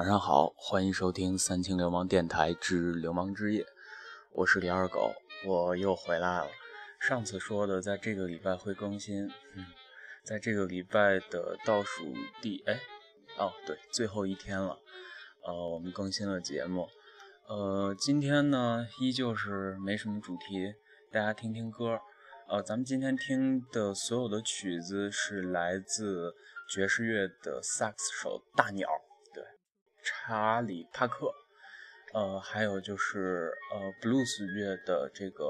晚上好欢迎收听三清流氓电台之流氓之夜，我是李二狗，我又回来了。上次说的，在这个礼拜会更新，嗯，在这个礼拜的倒数第哎，哦对，最后一天了，呃，我们更新了节目，呃，今天呢依旧是没什么主题，大家听听歌，呃，咱们今天听的所有的曲子是来自爵士乐的萨克斯手大鸟。查理·帕克，呃，还有就是呃，布鲁斯乐的这个，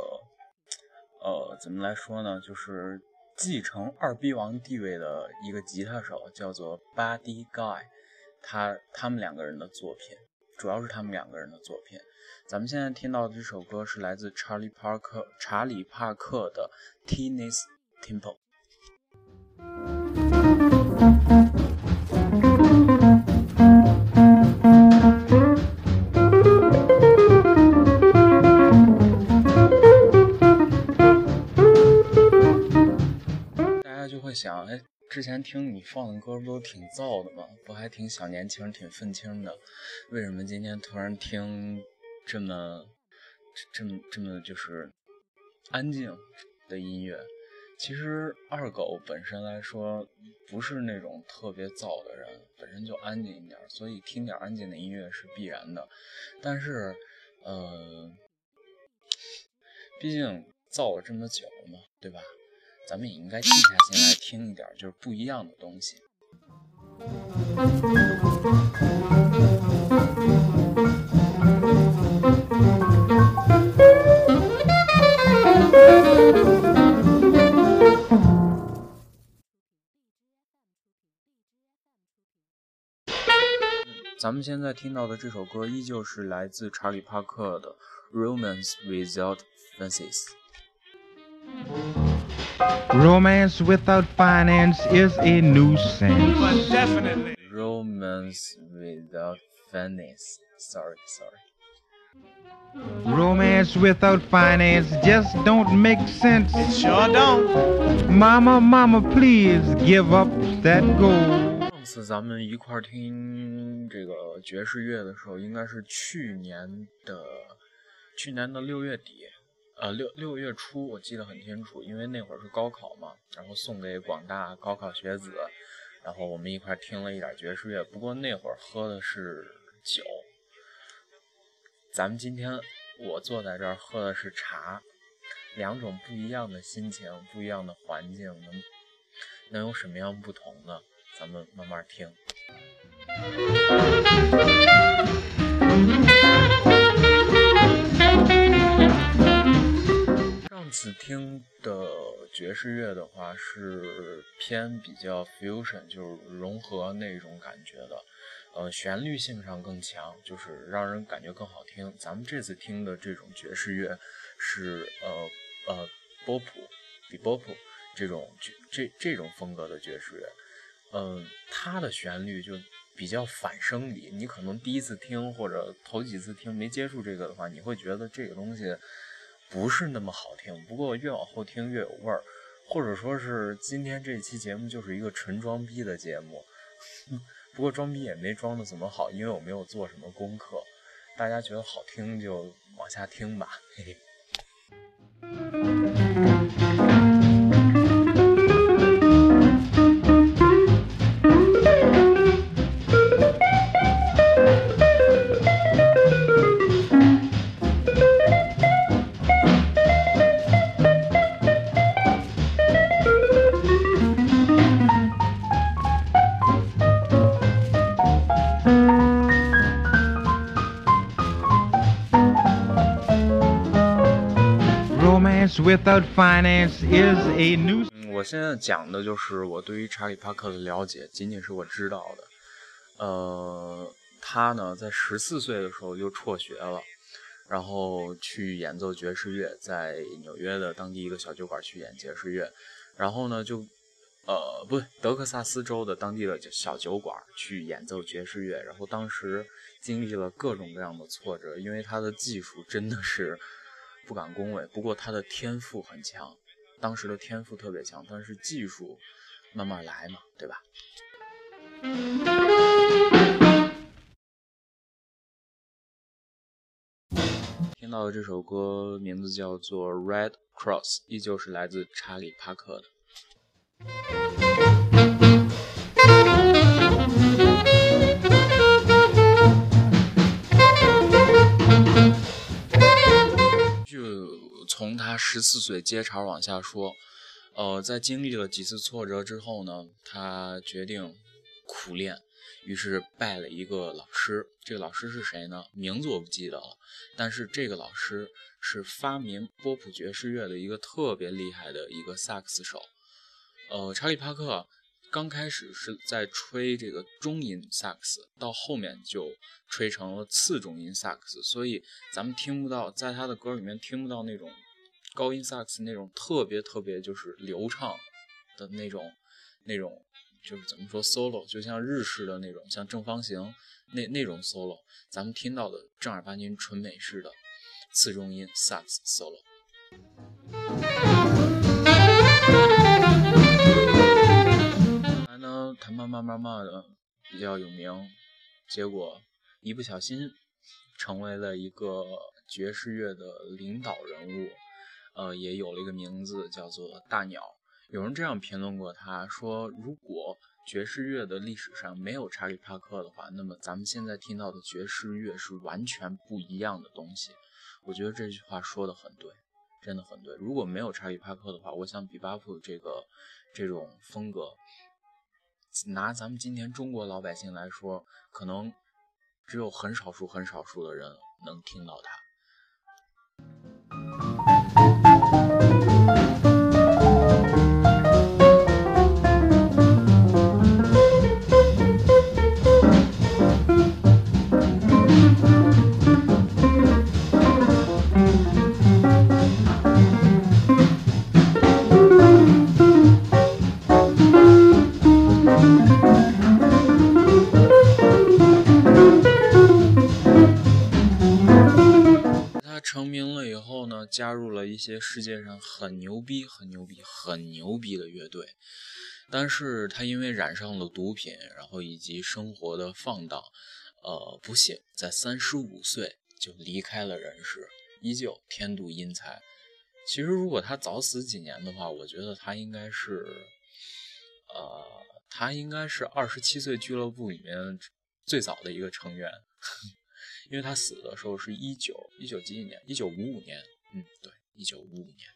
呃，怎么来说呢？就是继承二逼王地位的一个吉他手，叫做 Buddy Guy，他他们两个人的作品，主要是他们两个人的作品。咱们现在听到的这首歌是来自查理·帕克，查理·帕克的《Tennis Temple》。想，哎，之前听你放的歌不都挺燥的吗？不还挺小年轻、挺愤青的？为什么今天突然听这么、这么、这么就是安静的音乐？其实二狗本身来说不是那种特别燥的人，本身就安静一点，所以听点安静的音乐是必然的。但是，呃，毕竟燥了这么久嘛，对吧？咱们也应该静下心来听一点，就是不一样的东西。咱们现在听到的这首歌依旧是来自查理·帕克的《Romance Without Fences》。Romance without finance is a nuisance. But definitely. Romance without finance. Sorry, sorry. Romance without finance just don't make sense. It sure don't. Mama, mama, please give up that goal. 上次咱们一块听这个爵士乐的时候，应该是去年的去年的六月底。 呃，六六月初我记得很清楚，因为那会儿是高考嘛，然后送给广大高考学子，然后我们一块听了一点爵士乐。不过那会儿喝的是酒，咱们今天我坐在这儿喝的是茶，两种不一样的心情，不一样的环境，能能有什么样不同呢？咱们慢慢听。上次听的爵士乐的话是偏比较 fusion，就是融合那种感觉的，呃，旋律性上更强，就是让人感觉更好听。咱们这次听的这种爵士乐是呃呃波普，比波普这种这这这种风格的爵士乐，嗯，它的旋律就比较反生理。你可能第一次听或者头几次听没接触这个的话，你会觉得这个东西。不是那么好听，不过越往后听越有味儿，或者说是今天这期节目就是一个纯装逼的节目，不过装逼也没装的怎么好，因为我没有做什么功课，大家觉得好听就往下听吧，嘿嘿。Without finance is a new。我现在讲的就是我对于查理·帕克的了解，仅仅是我知道的。呃，他呢在十四岁的时候就辍学了，然后去演奏爵士乐，在纽约的当地一个小酒馆去演爵士乐，然后呢就。呃，不对，德克萨斯州的当地的小酒馆去演奏爵士乐，然后当时经历了各种各样的挫折，因为他的技术真的是不敢恭维，不过他的天赋很强，当时的天赋特别强，但是技术慢慢来嘛，对吧？听到的这首歌名字叫做《Red Cross》，依旧是来自查理·帕克的。他十四岁接茬往下说，呃，在经历了几次挫折之后呢，他决定苦练，于是拜了一个老师。这个老师是谁呢？名字我不记得了，但是这个老师是发明波普爵士乐的一个特别厉害的一个萨克斯手。呃，查理·帕克刚开始是在吹这个中音萨克斯，到后面就吹成了次中音萨克斯，所以咱们听不到，在他的歌里面听不到那种高音萨克斯那种特别特别就是流畅的那种那种就是怎么说 solo，就像日式的那种像正方形那那种 solo，咱们听到的正儿八经纯美式的次中音萨克斯 solo。他慢慢慢慢的比较有名，结果一不小心成为了一个爵士乐的领导人物，呃，也有了一个名字叫做大鸟。有人这样评论过他，说如果爵士乐的历史上没有查理·帕克的话，那么咱们现在听到的爵士乐是完全不一样的东西。我觉得这句话说的很对，真的很对。如果没有查理·帕克的话，我想比巴普这个这种风格。拿咱们今天中国老百姓来说，可能只有很少数、很少数的人能听到它。加入了一些世界上很牛逼、很牛逼、很牛逼的乐队，但是他因为染上了毒品，然后以及生活的放荡，呃，不幸在三十五岁就离开了人世，依旧天妒英才。其实如果他早死几年的话，我觉得他应该是，呃，他应该是二十七岁俱乐部里面最早的一个成员，因为他死的时候是一九一九几几年，一九五五年。嗯，对，一九五五年。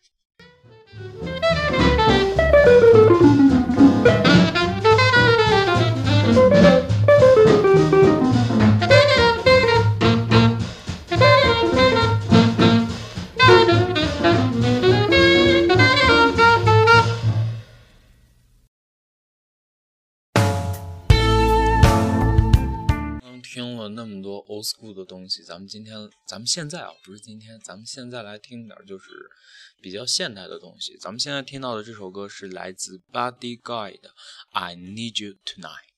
Old school 的东西，咱们今天，咱们现在啊，不是今天，咱们现在来听点就是比较现代的东西。咱们现在听到的这首歌是来自 Buddy Guy 的《I Need You Tonight》。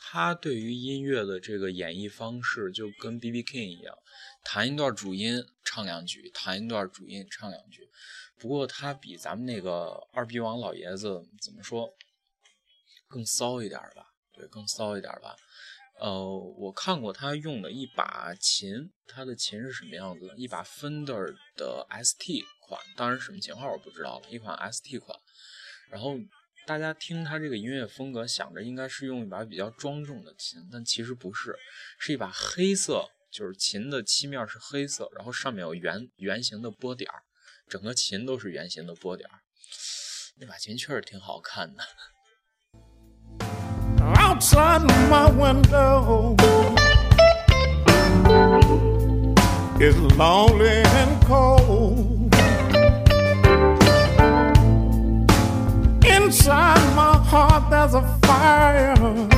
他对于音乐的这个演绎方式就跟 B.B. King 一样，弹一段主音唱两句，弹一段主音唱两句。不过他比咱们那个二逼王老爷子怎么说，更骚一点吧？对，更骚一点吧。呃，我看过他用的一把琴，他的琴是什么样子的？一把 Fender 的 S.T 款，当然什么型号我不知道了，一款 S.T 款。然后。大家听他这个音乐风格，想着应该是用一把比较庄重的琴，但其实不是，是一把黑色，就是琴的漆面是黑色，然后上面有圆圆形的波点，整个琴都是圆形的波点儿。那把琴确实挺好看的。Outside my window is lonely and cold. Inside my heart, there's a fire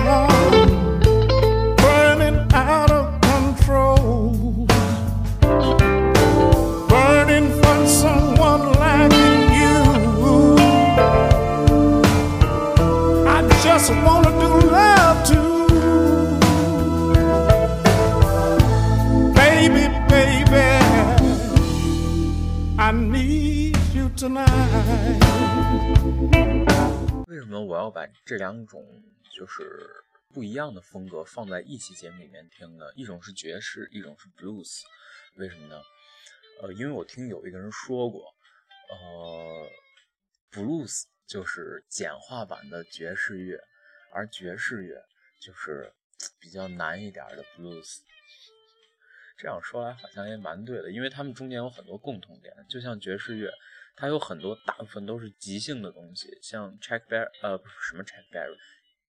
为什么我要把这两种就是不一样的风格放在一期节目里面听呢？一种是爵士，一种是 blues，为什么呢？呃，因为我听有一个人说过，呃，blues 就是简化版的爵士乐，而爵士乐就是比较难一点的 blues。这样说来好像也蛮对的，因为他们中间有很多共同点，就像爵士乐，它有很多大部分都是即兴的东西，像 Chuck Berry，呃，不是什么 Chuck Berry，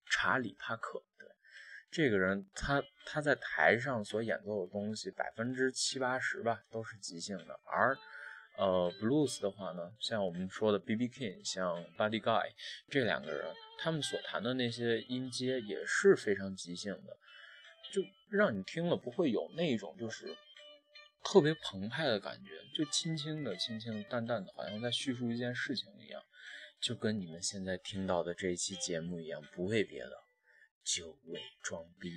查理帕克，对，这个人他他在台上所演奏的东西百分之七八十吧都是即兴的，而呃 blues 的话呢，像我们说的 B.B. King，像 Buddy Guy 这两个人，他们所弹的那些音阶也是非常即兴的。就让你听了不会有那种就是特别澎湃的感觉，就轻轻的、轻轻的、淡淡的，好像在叙述一件事情一样，就跟你们现在听到的这一期节目一样，不为别的，就为装逼。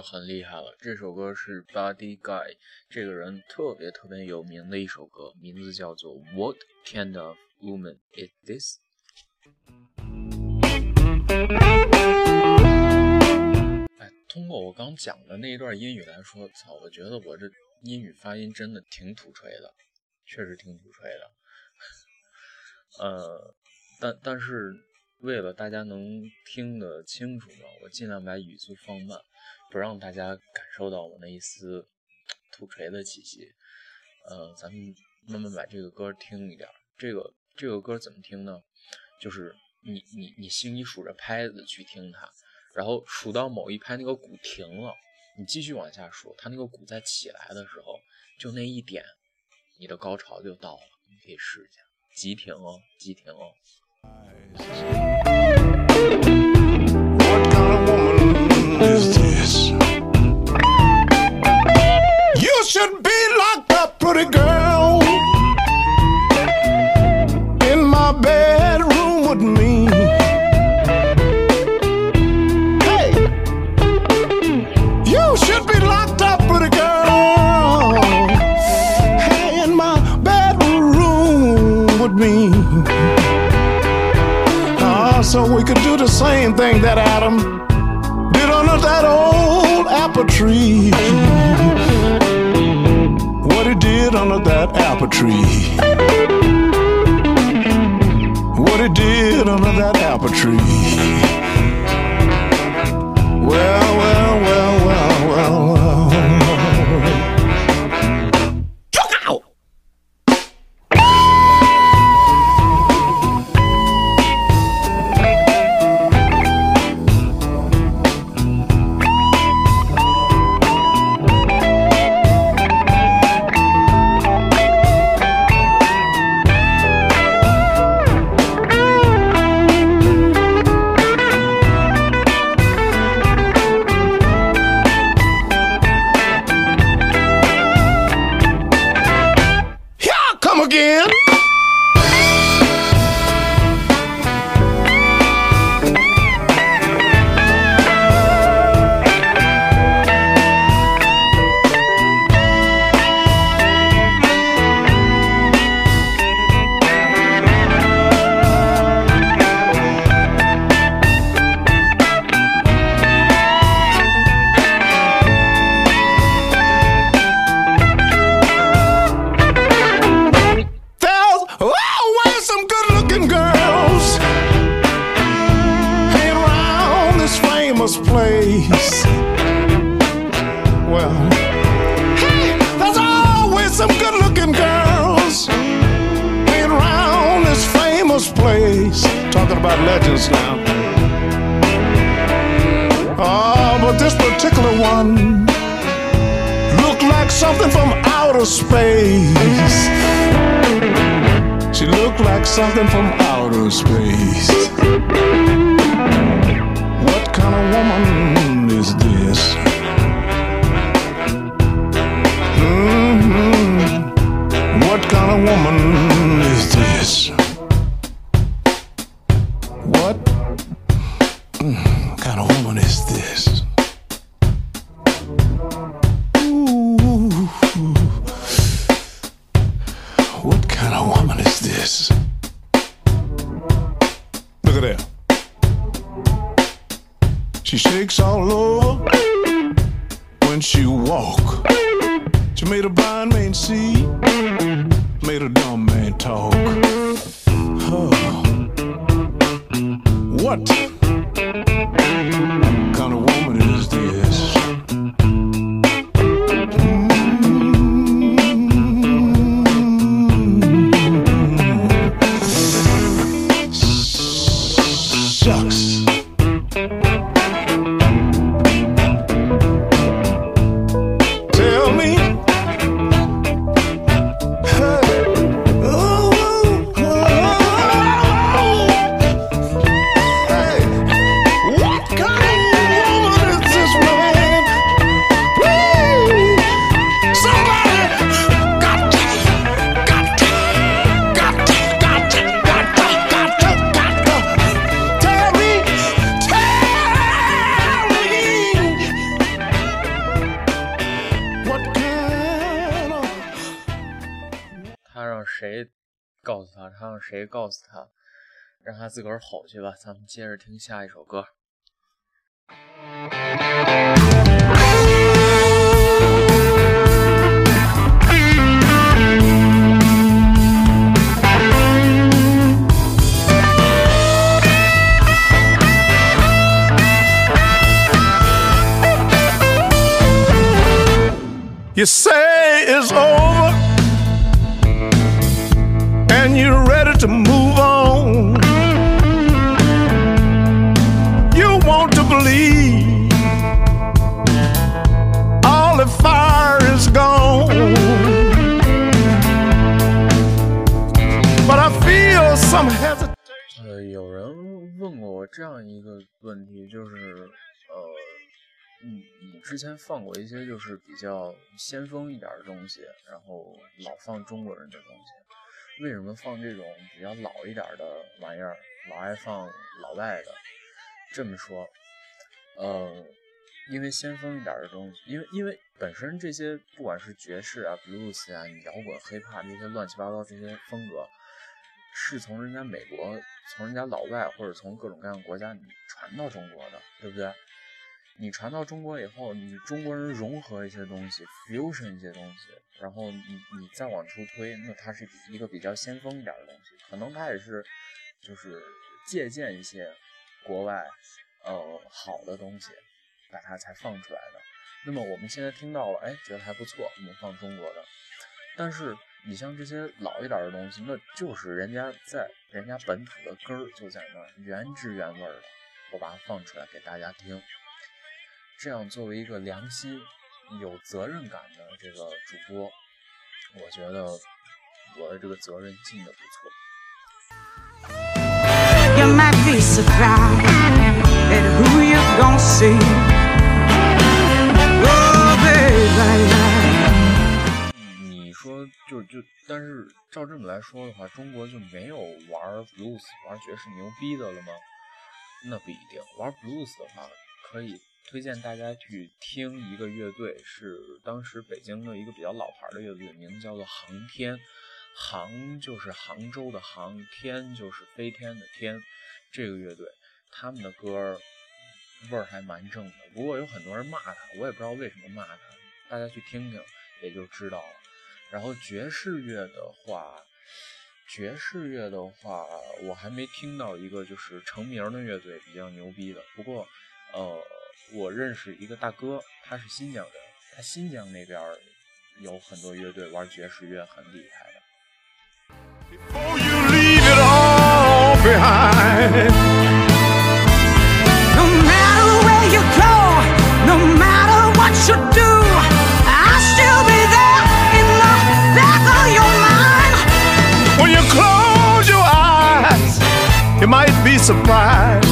很厉害了，这首歌是 Buddy Guy 这个人特别特别有名的一首歌，名字叫做 What Kind of Woman Is This？哎，通过我刚讲的那一段英语来说，操，我觉得我这英语发音真的挺土锤的，确实挺土锤的。呃，但但是为了大家能听得清楚呢，我尽量把语速放慢，不让大家感受到我那一丝土锤的气息。呃，咱们慢慢把这个歌听一点。这个这个歌怎么听呢？就是你你你心里数着拍子去听它，然后数到某一拍那个鼓停了，你继续往下数，它那个鼓再起来的时候，就那一点，你的高潮就到了。你可以试一下，急停哦，急停哦。should be locked up, pretty girl. Apple tree. What he did under that apple tree. About legends now. Oh, but this particular one looked like something from outer space. She looked like something from outer space. What kind of woman is this? hmm What kind of woman 谁告诉他？让他自个儿吼去吧。咱们接着听下一首歌。You say it's over 这样一个问题，就是呃，你你之前放过一些就是比较先锋一点的东西，然后老放中国人的东西，为什么放这种比较老一点的玩意儿，老爱放老外的？这么说，呃，因为先锋一点的东西，因为因为本身这些不管是爵士啊、blues 啊、摇滚、hiphop 这些乱七八糟这些风格，是从人家美国从人家老外或者从各种各样国家你传到中国的，对不对？你传到中国以后，你中国人融合一些东西，fusion 一些东西，然后你你再往出推，那它是一个比较先锋一点的东西，可能它也是就是借鉴一些国外呃好的东西，把它才放出来的。那么我们现在听到了，哎，觉得还不错，我们放中国的。但是你像这些老一点的东西，那就是人家在人家本土的根儿就在那儿，原汁原味的，我把它放出来给大家听。这样作为一个良心、有责任感的这个主播，我觉得我的这个责任尽的不错。You might be surprised at who you're gonna see. 就就，但是照这么来说的话，中国就没有玩 blues、玩爵士牛逼的了吗？那不一定。玩 blues 的话，可以推荐大家去听一个乐队，是当时北京的一个比较老牌的乐队，名字叫做航天。杭就是杭州的杭，天就是飞天的天。这个乐队他们的歌味儿还蛮正的，不过有很多人骂他，我也不知道为什么骂他，大家去听听也就知道了。然后爵士乐的话，爵士乐的话，我还没听到一个就是成名的乐队比较牛逼的。不过，呃，我认识一个大哥，他是新疆人，他新疆那边有很多乐队玩爵士乐很厉害的。Before you leave it all behind. No matter where you go, no matter what you do, surprised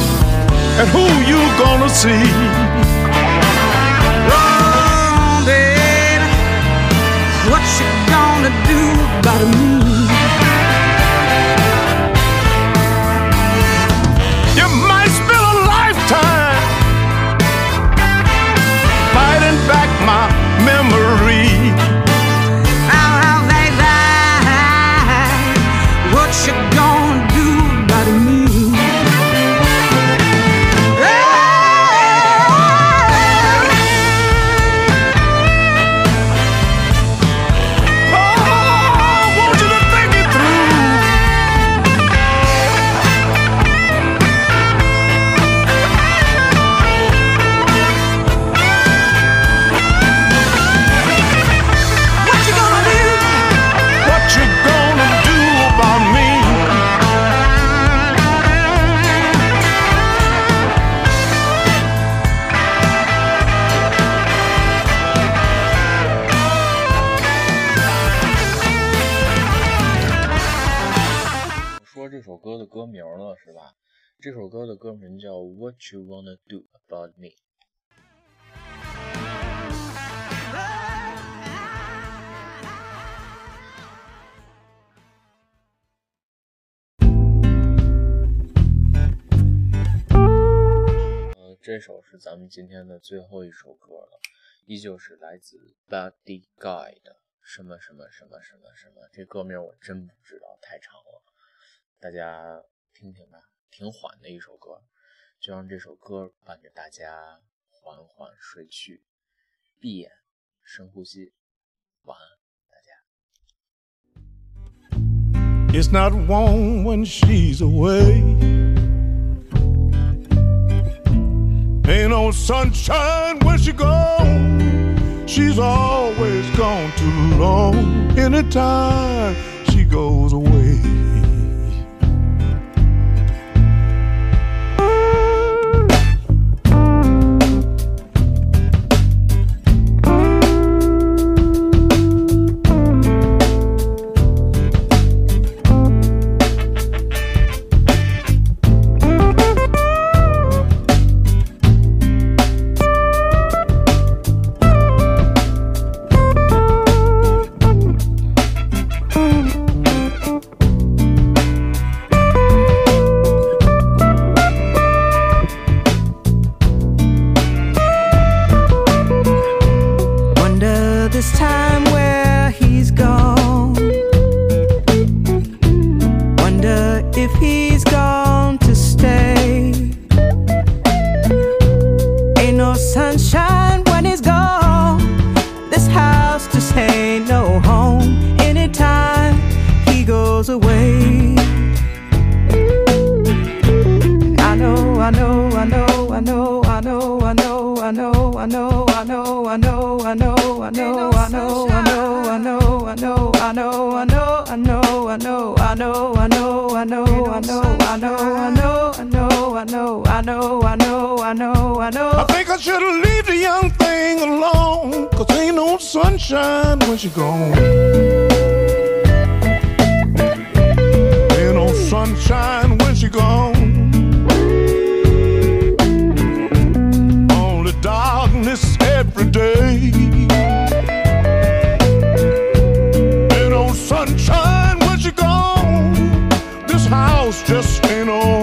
at who you gonna see. Baby, what you gonna do about me? You Wanna Do About Me》。这首是咱们今天的最后一首歌了，依旧是来自 Buddy Guy 的什么什么什么什么什么，这歌名我真不知道，太长了，大家听听吧，挺缓的一首歌，就让这首歌伴着大家缓缓睡去，闭眼，深呼吸，晚安，大家。It's not warm when she's away. Ain't no sunshine when she gone. She's always gone too long. Anytime she goes away. should leave the young thing alone, cause ain't no sunshine when she gone. Ain't no sunshine when she gone. Only darkness every day. Ain't no sunshine when she gone. This house just ain't no.